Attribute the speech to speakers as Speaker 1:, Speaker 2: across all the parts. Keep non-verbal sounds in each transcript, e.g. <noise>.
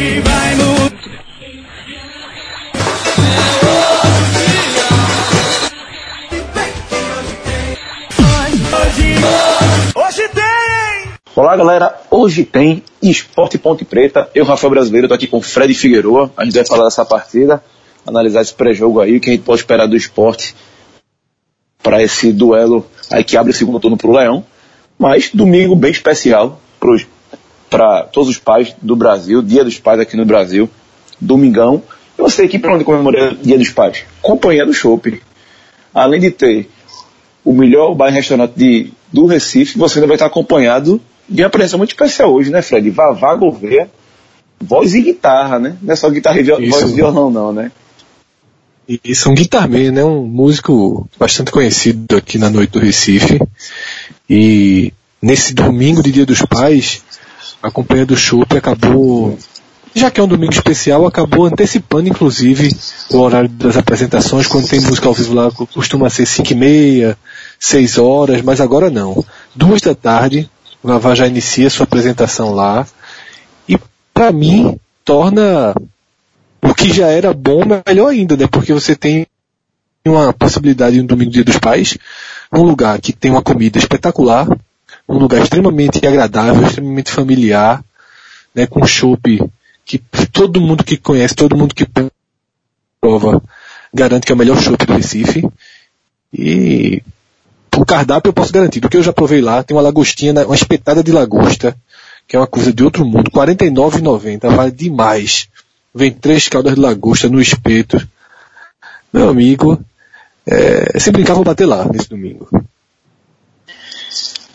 Speaker 1: Vai mudar. Hoje, hoje tem!
Speaker 2: Olá galera, hoje tem Esporte Ponte Preta. Eu, Rafael Brasileiro, tô aqui com o Fred Figueroa. A gente vai falar dessa partida, analisar esse pré-jogo aí, o que a gente pode esperar do esporte para esse duelo aí que abre o segundo turno pro Leão. Mas domingo bem especial para todos os pais do Brasil, Dia dos Pais aqui no Brasil, domingão. Eu sei aqui para onde comemorar o Dia dos Pais? Companhia do Chopp. Além de ter o melhor bar e restaurante de, do Recife, você ainda vai estar acompanhado de uma presença muito especial hoje, né, Fred? Vavá Gouveia, voz e guitarra, né? Não é só guitarra e viol voz e violão, não, né?
Speaker 3: Isso, um guitarman, né? Um músico bastante conhecido aqui na noite do Recife. E nesse domingo de Dia dos Pais, a companhia do Chopp acabou, já que é um domingo especial, acabou antecipando inclusive o horário das apresentações, quando tem música ao vivo lá costuma ser 5 e meia, 6 horas, mas agora não. Duas da tarde, o Vavá já inicia sua apresentação lá, e para mim torna o que já era bom melhor ainda, né? Porque você tem uma possibilidade no domingo dia dos pais, um lugar que tem uma comida espetacular, um lugar extremamente agradável, extremamente familiar, né, com chopp que todo mundo que conhece, todo mundo que prova, garante que é o melhor chopp do Recife. E o cardápio eu posso garantir, do que eu já provei lá, tem uma lagostinha, uma espetada de lagosta, que é uma coisa de outro mundo, R$ 49,90, vale demais. Vem três caldas de lagosta no espeto. Meu amigo, é, se brincar vou bater lá nesse domingo.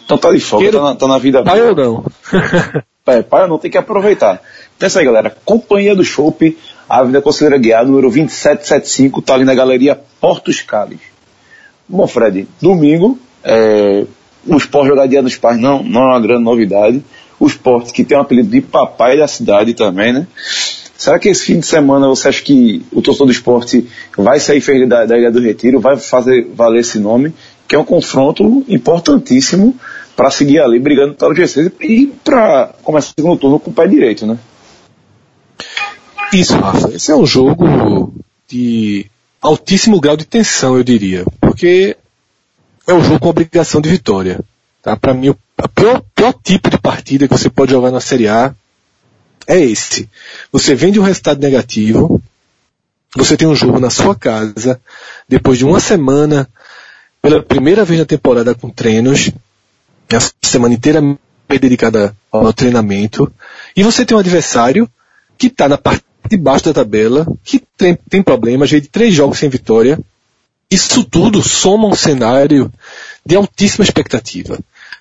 Speaker 2: Então tá de folga,
Speaker 3: Queiro-
Speaker 2: tá, na, tá na vida
Speaker 3: Pai
Speaker 2: boa.
Speaker 3: ou não? <laughs>
Speaker 2: É, pai ou não, tem que aproveitar. Então é isso aí, galera. Companhia do Chopp, Avenida Conselheira Guiar, número 2775, tá ali na Galeria Portos Cales. Bom, Fred, domingo, é, o esporte jogar dia dos pais não, não é uma grande novidade. O esporte que tem o apelido de papai da cidade também, né? Será que esse fim de semana você acha que o torcedor do esporte vai sair feliz da, da Ilha do Retiro, vai fazer valer esse nome, que é um confronto importantíssimo para seguir ali brigando pelo G6 e para começar o segundo turno com o pé direito, né?
Speaker 3: Isso, Rafa. Esse é um jogo de altíssimo grau de tensão, eu diria. Porque é um jogo com obrigação de vitória. Tá? Para mim, o pior, pior tipo de partida que você pode jogar na Série A é esse. Você vem de um resultado negativo, você tem um jogo na sua casa, depois de uma semana, pela primeira vez na temporada com treinos, a semana inteira dedicada ao treinamento, e você tem um adversário que está na parte de baixo da tabela, que tem, tem problemas, de três jogos sem vitória. Isso tudo soma um cenário de altíssima expectativa,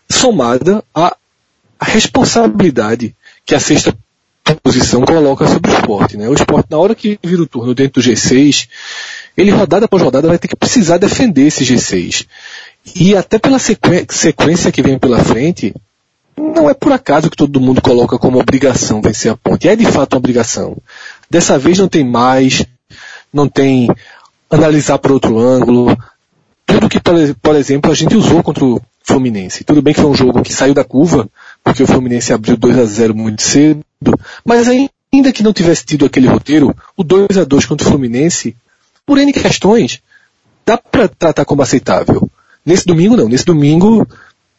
Speaker 3: somada à, à responsabilidade que a sexta posição coloca sobre o esporte. Né? O esporte, na hora que vira o turno dentro do G6, ele rodada após rodada vai ter que precisar defender esse G6. E até pela sequ- sequência que vem pela frente, não é por acaso que todo mundo coloca como obrigação vencer a ponte. É de fato uma obrigação. Dessa vez não tem mais, não tem analisar por outro ângulo. Tudo que, por exemplo, a gente usou contra o Fluminense. Tudo bem que foi um jogo que saiu da curva, porque o Fluminense abriu 2 a 0 muito cedo, mas ainda que não tivesse tido aquele roteiro, o 2 a 2 contra o Fluminense, por N questões, dá para tratar como aceitável. Nesse domingo não, nesse domingo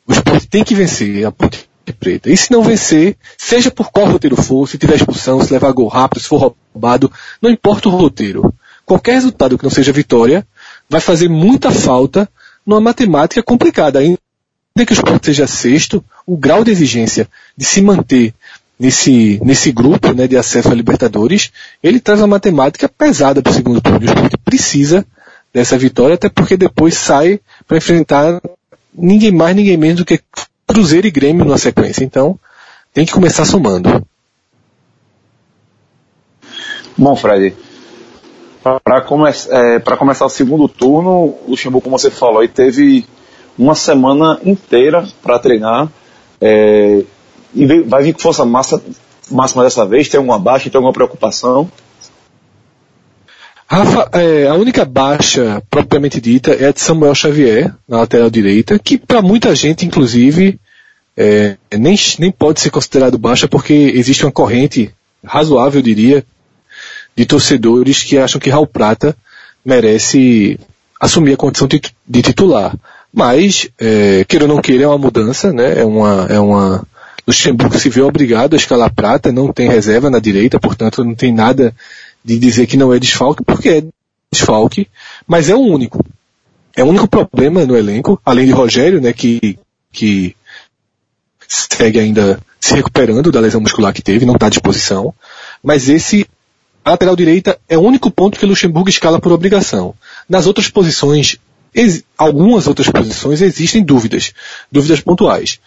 Speaker 3: o esporte tem que vencer a Ponte Preta. E se não vencer, seja por qual roteiro for, se tiver expulsão, se levar gol rápido, se for roubado, não importa o roteiro. Qualquer resultado que não seja vitória vai fazer muita falta numa matemática complicada. Ainda que o esporte seja sexto, o grau de exigência de se manter nesse, nesse grupo né, de acesso a Libertadores, ele traz uma matemática pesada para o segundo turno. O esporte precisa dessa vitória, até porque depois sai para enfrentar ninguém mais, ninguém menos do que Cruzeiro e Grêmio na sequência. Então, tem que começar somando.
Speaker 2: Bom, Fred, para come é, começar o segundo turno, o Luxemburgo, como você falou, aí teve uma semana inteira para treinar. É, e vai vir com força máxima dessa vez? Tem alguma baixa? Tem alguma preocupação?
Speaker 3: Rafa, é, a única baixa propriamente dita é a de Samuel Xavier, na lateral direita, que para muita gente, inclusive, é, nem, nem pode ser considerado baixa porque existe uma corrente razoável, eu diria, de torcedores que acham que Raul Prata merece assumir a condição de titular. Mas, é, queira ou não queira, é uma mudança, né? É uma, é uma, Luxemburgo se vê obrigado a escalar Prata, não tem reserva na direita, portanto não tem nada de dizer que não é desfalque, porque é desfalque, mas é o único. É o único problema no elenco, além de Rogério, né, que, que segue ainda se recuperando da lesão muscular que teve, não está à disposição. Mas esse, lateral direita, é o único ponto que Luxemburgo escala por obrigação. Nas outras posições, algumas outras posições existem dúvidas, dúvidas pontuais.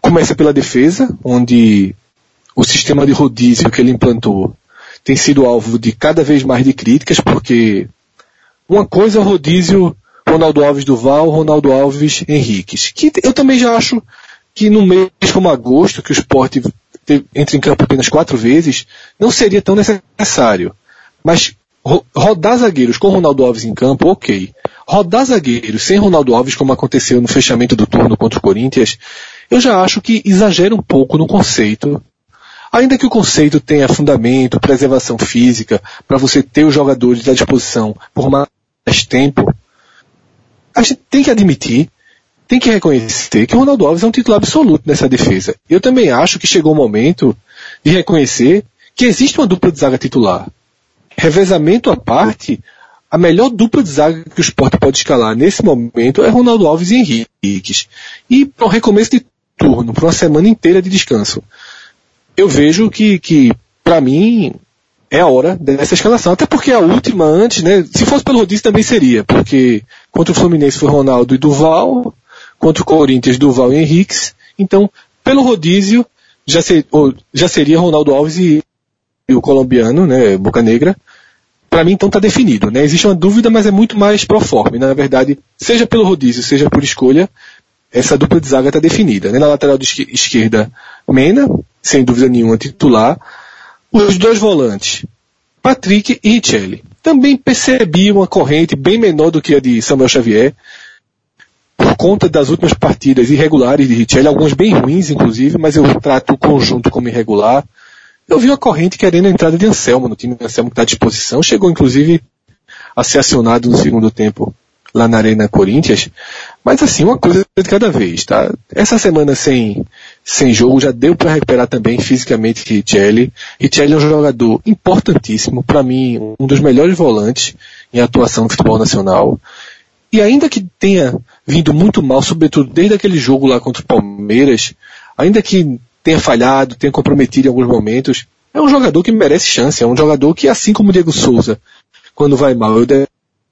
Speaker 3: Começa pela defesa, onde o sistema de rodízio que ele implantou tem sido alvo de cada vez mais de críticas, porque uma coisa é o rodízio Ronaldo Alves Duval, Ronaldo Alves Henriques, que eu também já acho que no mês como agosto, que o esporte entra em campo apenas quatro vezes, não seria tão necessário. Mas rodar zagueiros com Ronaldo Alves em campo, ok. Rodar zagueiros sem Ronaldo Alves, como aconteceu no fechamento do turno contra o Corinthians, eu já acho que exagera um pouco no conceito. Ainda que o conceito tenha fundamento, preservação física, para você ter os jogadores à disposição por mais tempo, a gente tem que admitir tem que reconhecer que o Ronaldo Alves é um titular absoluto nessa defesa. Eu também acho que chegou o momento de reconhecer que existe uma dupla de zaga titular. Revezamento à parte, a melhor dupla de zaga que o esporte pode escalar nesse momento é Ronaldo Alves e Henriques. E para um recomeço de turno, para uma semana inteira de descanso. Eu vejo que, que para mim, é a hora dessa escalação. Até porque a última antes, né? Se fosse pelo rodízio também seria, porque contra o Fluminense foi Ronaldo e Duval, contra o Corinthians, Duval e Henriques. Então, pelo rodízio, já, ser, já seria Ronaldo Alves e, e, o colombiano, né, Boca Negra. Para mim, então, está definido. Né? Existe uma dúvida, mas é muito mais proforme. Na verdade, seja pelo rodízio, seja por escolha, essa dupla de zaga está definida. Né? Na lateral de esquerda, Mena, sem dúvida nenhuma, titular. Os dois volantes, Patrick e Richelli. Também percebi uma corrente bem menor do que a de Samuel Xavier por conta das últimas partidas irregulares de Richelli, algumas bem ruins inclusive, mas eu trato o conjunto como irregular. Eu vi uma corrente querendo a entrada de Anselmo no time, Anselmo que está à disposição, chegou inclusive a ser acionado no segundo tempo lá na Arena Corinthians, mas assim, uma coisa de cada vez, tá? Essa semana sem, sem jogo já deu para recuperar também fisicamente Richelli. Richelli é um jogador importantíssimo, para mim, um dos melhores volantes em atuação no futebol nacional. E ainda que tenha vindo muito mal, sobretudo desde aquele jogo lá contra o Palmeiras, ainda que tenha falhado, tenha comprometido em alguns momentos, é um jogador que merece chance, é um jogador que, assim como o Diego Souza, quando vai mal, eu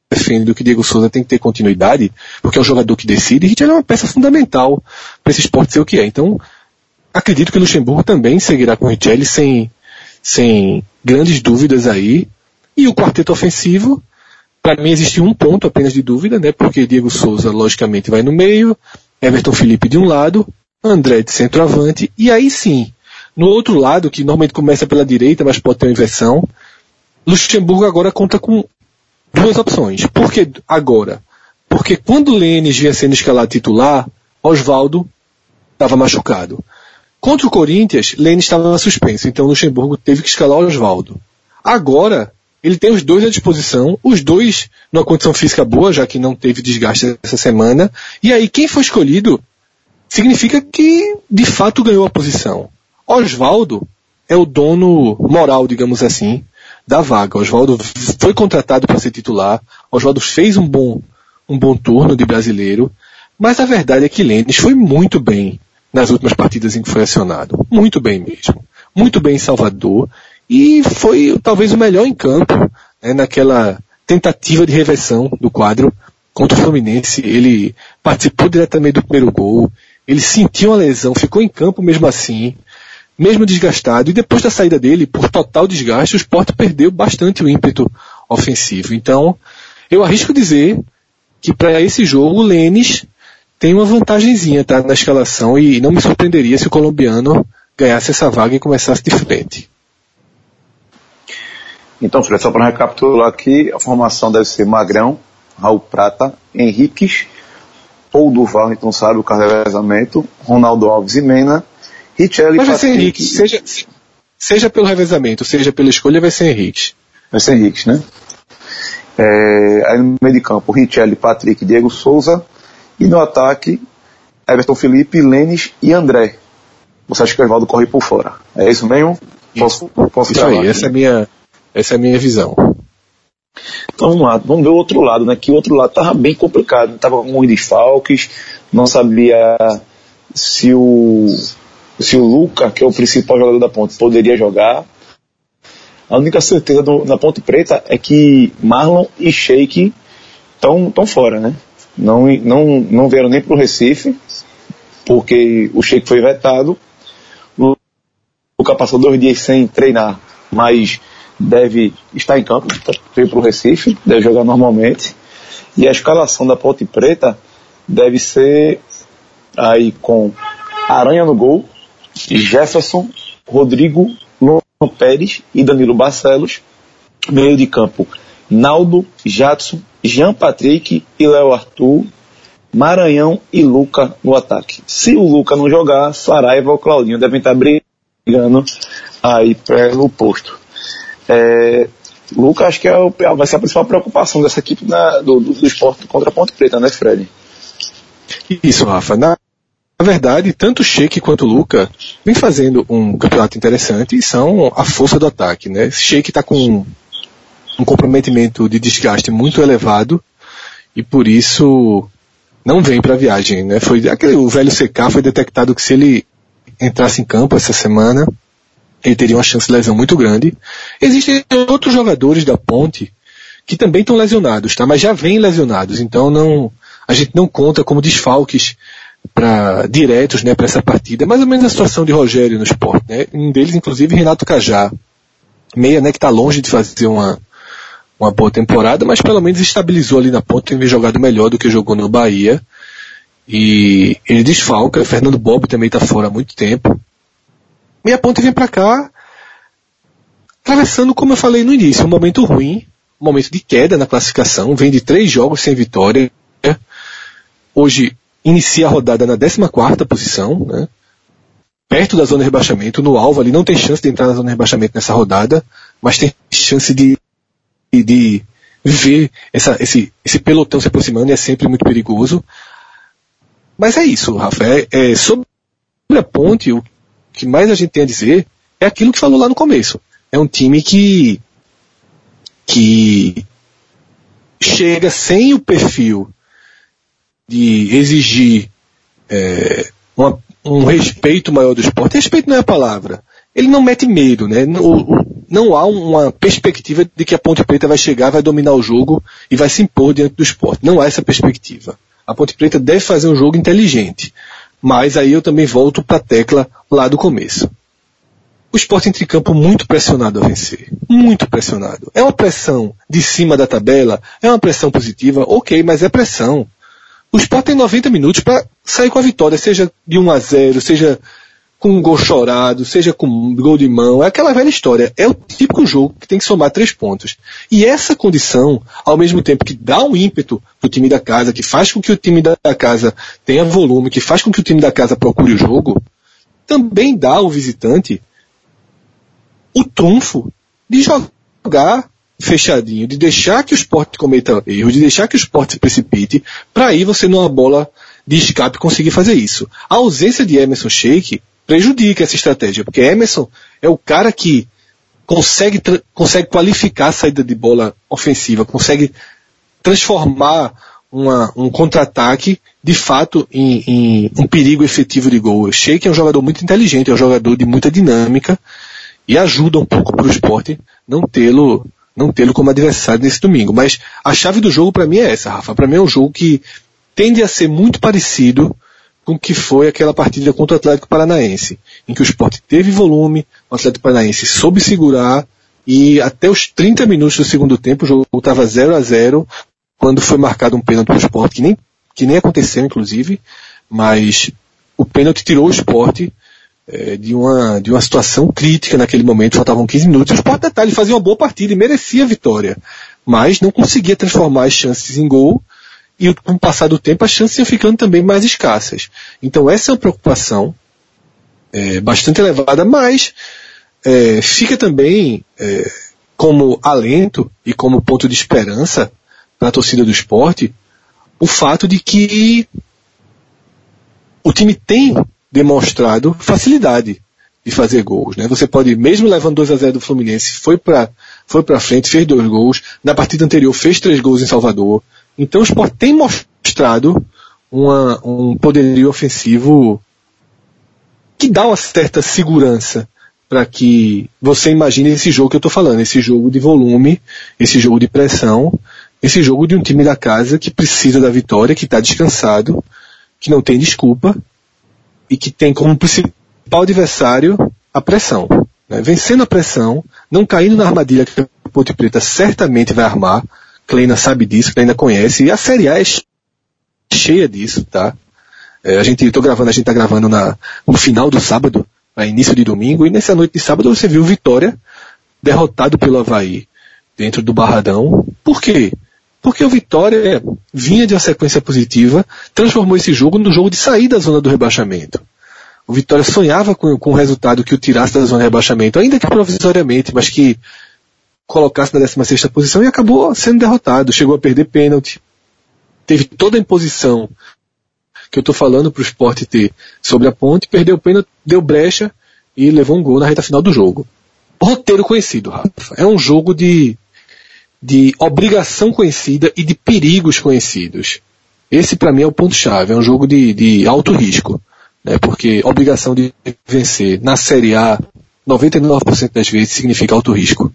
Speaker 3: defendo que Diego Souza tem que ter continuidade, porque é um jogador que decide, e ele é uma peça fundamental para esse esporte ser o que é. Então, acredito que o Luxemburgo também seguirá com o Richelli sem, sem grandes dúvidas aí. E o quarteto ofensivo, para mim existe um ponto apenas de dúvida, né? Porque Diego Souza, logicamente, vai no meio, Everton Felipe de um lado, André de centroavante, e aí sim, no outro lado, que normalmente começa pela direita, mas pode ter uma inversão, Luxemburgo agora conta com duas opções. Por que agora? Porque quando Lênis vinha sendo escalado titular, Oswaldo estava machucado. Contra o Corinthians, Lênis estava suspenso, então Luxemburgo teve que escalar Oswaldo. Agora, ele tem os dois à disposição, os dois numa condição física boa, já que não teve desgaste essa semana. E aí, quem foi escolhido significa que de fato ganhou a posição. Oswaldo é o dono moral, digamos assim, da vaga. Oswaldo foi contratado para ser titular. Oswaldo fez um bom, um bom turno de brasileiro. Mas a verdade é que Lênis foi muito bem nas últimas partidas em que foi acionado. Muito bem mesmo. Muito bem em Salvador e foi talvez o melhor em campo, né, naquela tentativa de reversão do quadro contra o Fluminense. Ele participou diretamente do primeiro gol, ele sentiu uma lesão, ficou em campo mesmo assim, mesmo desgastado, e depois da saída dele, por total desgaste, o Sport perdeu bastante o ímpeto ofensivo. Então, eu arrisco dizer que para esse jogo o Lênis tem uma vantagenzinha tá, na escalação e não me surpreenderia se o colombiano ganhasse essa vaga e começasse de frente.
Speaker 2: Então, Fred, só para recapitular aqui, a formação deve ser Magrão, Raul Prata, Henriques, ou Duval, então sabe, o carregamento, Ronaldo Alves e Mena, Richelli
Speaker 3: Mas vai ser Henrique, seja, seja pelo revezamento, seja pela escolha, vai ser Henrique.
Speaker 2: Vai ser Henrique, né? É, aí no meio de campo, Richelli, Patrick, Diego Souza. E no ataque, Everton Felipe, Lênis e André. Você acha que o Oswaldo corre por fora? É isso mesmo?
Speaker 3: Posso, posso isso aí, essa é, a minha, essa é a minha visão.
Speaker 2: Então vamos lá, vamos ver o outro lado, né? Que o outro lado estava bem complicado, estava com muitos desfalques, não sabia se o, se o Luca, que é o principal jogador da ponte, poderia jogar. A única certeza do, na Ponte Preta é que Marlon e Sheik estão fora, né? Não, não, não vieram nem para o Recife, porque o Sheik foi vetado. O Luca passou dois dias sem treinar, mas deve estar em campo, veio para o Recife, deve jogar normalmente. E a escalação da Ponte Preta deve ser aí com Aranha no gol, Jefferson, Rodrigo Luan Pérez e Danilo Barcelos. Meio de campo, Naldo, Jadson, Jean Patrick e Léo Arthur. Maranhão e Luca no ataque. Se o Luca não jogar, Saraiva ou Claudinho devem estar brigando aí pelo posto. É, Luca, acho que é o, vai ser a principal preocupação dessa equipe na, do, do, do esporte contra a Ponte Preta, né, Fred?
Speaker 3: Isso, Rafa. Na, na verdade, tanto o Sheik quanto o Luca vem fazendo um campeonato interessante e são a força do ataque, né? Sheik está com um comprometimento de desgaste muito elevado e por isso não vem para a viagem, né? Foi aquele, o velho CK foi detectado que se ele entrasse em campo essa semana, ele teria uma chance de lesão muito grande. Existem outros jogadores da Ponte que também estão lesionados, tá? Mas já vêm lesionados, então não a gente não conta como desfalques para diretos, né, para essa partida. Mais ou menos a situação de Rogério no esporte, né? Um deles, inclusive, Renato Cajá, meia, né, que está longe de fazer uma uma boa temporada, mas pelo menos estabilizou ali na ponta, tem jogado melhor do que jogou no Bahia. E ele desfalca, Fernando Bob também está fora há muito tempo. E a ponte vem para cá atravessando, como eu falei no início, um momento ruim, um momento de queda na classificação, vem de três jogos sem vitória. Hoje inicia a rodada na 14 posição, né? perto da zona de rebaixamento, no alvo ali, não tem chance de entrar na zona de rebaixamento nessa rodada, mas tem chance de, de ver essa, esse, esse pelotão se aproximando e é sempre muito perigoso. Mas é isso, Rafa. É, sobre a ponte, o que mais a gente tem a dizer é aquilo que falou lá no começo. É um time que, que chega sem o perfil de exigir é, uma, um respeito maior do esporte. Respeito não é a palavra. Ele não mete medo, né? Não, não há uma perspectiva de que a Ponte Preta vai chegar, vai dominar o jogo e vai se impor diante do esporte. Não há essa perspectiva. A Ponte Preta deve fazer um jogo inteligente. Mas aí eu também volto para a tecla lá do começo. O esporte entre campo muito pressionado a vencer. Muito pressionado. É uma pressão de cima da tabela? É uma pressão positiva? Ok, mas é pressão. O Sport tem 90 minutos para sair com a vitória, seja de 1 a 0, seja com um gol chorado, seja com um gol de mão, é aquela velha história. É o típico jogo que tem que somar três pontos. E essa condição, ao mesmo tempo que dá um ímpeto pro time da casa, que faz com que o time da casa tenha volume, que faz com que o time da casa procure o jogo, também dá ao visitante o trunfo de jogar fechadinho, de deixar que o esporte cometa erros, de deixar que o esporte se precipite, para aí você numa bola de escape conseguir fazer isso. A ausência de Emerson Sheik prejudica essa estratégia, porque Emerson é o cara que consegue, consegue qualificar a saída de bola ofensiva, consegue transformar uma, um contra-ataque de fato em, em, um perigo efetivo de gol. Sheik é um jogador muito inteligente, é um jogador de muita dinâmica e ajuda um pouco para o esporte não tê-lo não tê-lo como adversário nesse domingo. Mas a chave do jogo para mim é essa, Rafa. Para mim é um jogo que tende a ser muito parecido com que foi aquela partida contra o Atlético Paranaense, em que o esporte teve volume, o Atlético Paranaense soube segurar e até os 30 minutos do segundo tempo o jogo estava 0 a 0 quando foi marcado um pênalti para o esporte, que nem, que nem aconteceu inclusive, mas o pênalti tirou o esporte é, de, uma, de uma situação crítica naquele momento, faltavam 15 minutos. O Sport Detalhe fazia uma boa partida e merecia a vitória, mas não conseguia transformar as chances em gol e com o passar do tempo as chances iam ficando também mais escassas. Então essa é uma preocupação é, bastante elevada, mas é, fica também é, como alento e como ponto de esperança para a torcida do esporte o fato de que o time tem demonstrado facilidade de fazer gols. Né? Você pode, mesmo levando 2 a 0 do Fluminense, foi para foi para frente, fez dois gols. Na partida anterior fez três gols em Salvador. Então o Sport tem mostrado uma, um poderio ofensivo que dá uma certa segurança para que você imagine esse jogo que eu estou falando, esse jogo de volume, esse jogo de pressão, esse jogo de um time da casa que precisa da vitória, que está descansado, que não tem desculpa e que tem como principal adversário a pressão. Né? Vencendo a pressão, não caindo na armadilha que a Ponte Preta certamente vai armar. Kleina sabe disso, Kleina conhece, e a Série A é cheia disso, tá? É, a gente, tô gravando, a gente tá gravando na, no final do sábado, no início de domingo, e nessa noite de sábado você viu Vitória derrotado pelo Havaí dentro do Barradão. Por quê? Porque o Vitória vinha de uma sequência positiva, transformou esse jogo no jogo de sair da zona do rebaixamento. O Vitória sonhava com, com um resultado que o tirasse da zona de rebaixamento, ainda que provisoriamente, mas que colocasse na 16 posição e acabou sendo derrotado. Chegou a perder pênalti. Teve toda a imposição que eu estou falando para o esporte ter sobre a ponte, perdeu o pênalti, deu brecha e levou um gol na reta final do jogo. Roteiro conhecido, Rafa. É um jogo de, de obrigação conhecida e de perigos conhecidos. Esse para mim é o ponto-chave. É um jogo de, de alto risco né, porque obrigação de vencer na Série A 99% das vezes significa alto risco.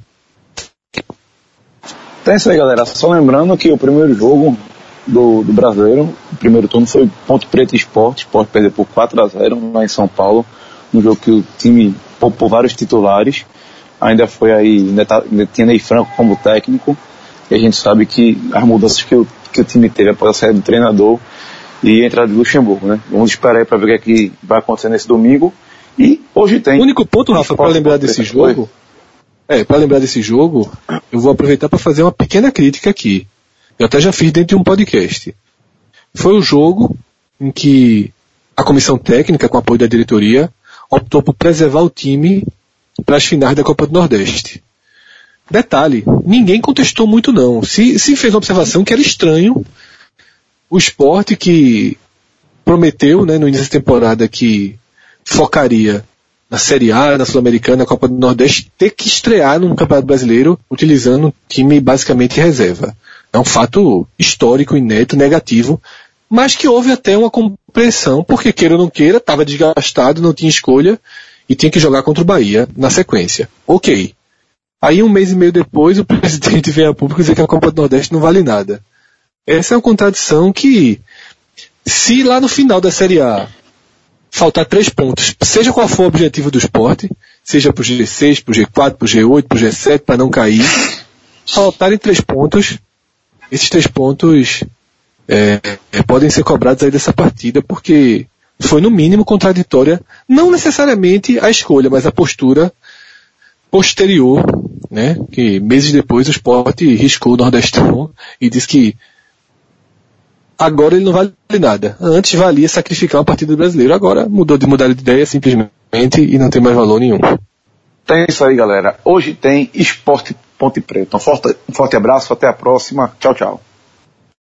Speaker 2: Então é isso aí, galera. Só lembrando que o primeiro jogo do, do brasileiro, o primeiro turno foi Ponto Preto Esporte. Esporte perdeu por 4 a 0 lá em São Paulo. Um jogo que o time poupou vários titulares. Ainda foi aí, ainda, tá, ainda tinha Ney Franco como técnico. E a gente sabe que as mudanças que o, que o time teve após a saída do treinador e a entrada de Luxemburgo, né? Vamos esperar aí para ver o que, é que vai acontecer nesse domingo. E hoje tem.
Speaker 3: O único ponto, Rafa, para lembrar desse jogo, é, para lembrar desse jogo, eu vou aproveitar para fazer uma pequena crítica aqui. Eu até já fiz dentro de um podcast. Foi o jogo em que a comissão técnica, com apoio da diretoria, optou por preservar o time para as finais da Copa do Nordeste. Detalhe, ninguém contestou muito não. Se, se fez uma observação que era estranho o esporte que prometeu, né, no início da temporada que focaria na Série A, na Sul-Americana, na Copa do Nordeste, ter que estrear no Campeonato Brasileiro utilizando um time basicamente reserva. É um fato histórico, inédito, negativo, mas que houve até uma compreensão, porque queira ou não queira, estava desgastado, não tinha escolha e tinha que jogar contra o Bahia na sequência. Ok. Aí um mês e meio depois o <laughs> presidente vem a público dizer que a Copa do Nordeste não vale nada. Essa é uma contradição que, se lá no final da Série A faltar três pontos, seja qual for o objetivo do esporte, seja pro G6, pro G4, pro G8, pro G7, para não cair, faltarem três pontos, esses três pontos é, é, podem ser cobrados aí dessa partida, porque foi no mínimo contraditória, não necessariamente a escolha, mas a postura posterior, né, que meses depois o esporte riscou o Nordestão e disse que agora ele não vale nada. Antes valia sacrificar uma partida do brasileiro, agora mudou de mudar de ideia simplesmente e não tem mais valor nenhum.
Speaker 2: Tem isso aí, galera. Hoje tem Esporte Ponte Preta. Um forte, um forte abraço, até a próxima. Tchau, tchau.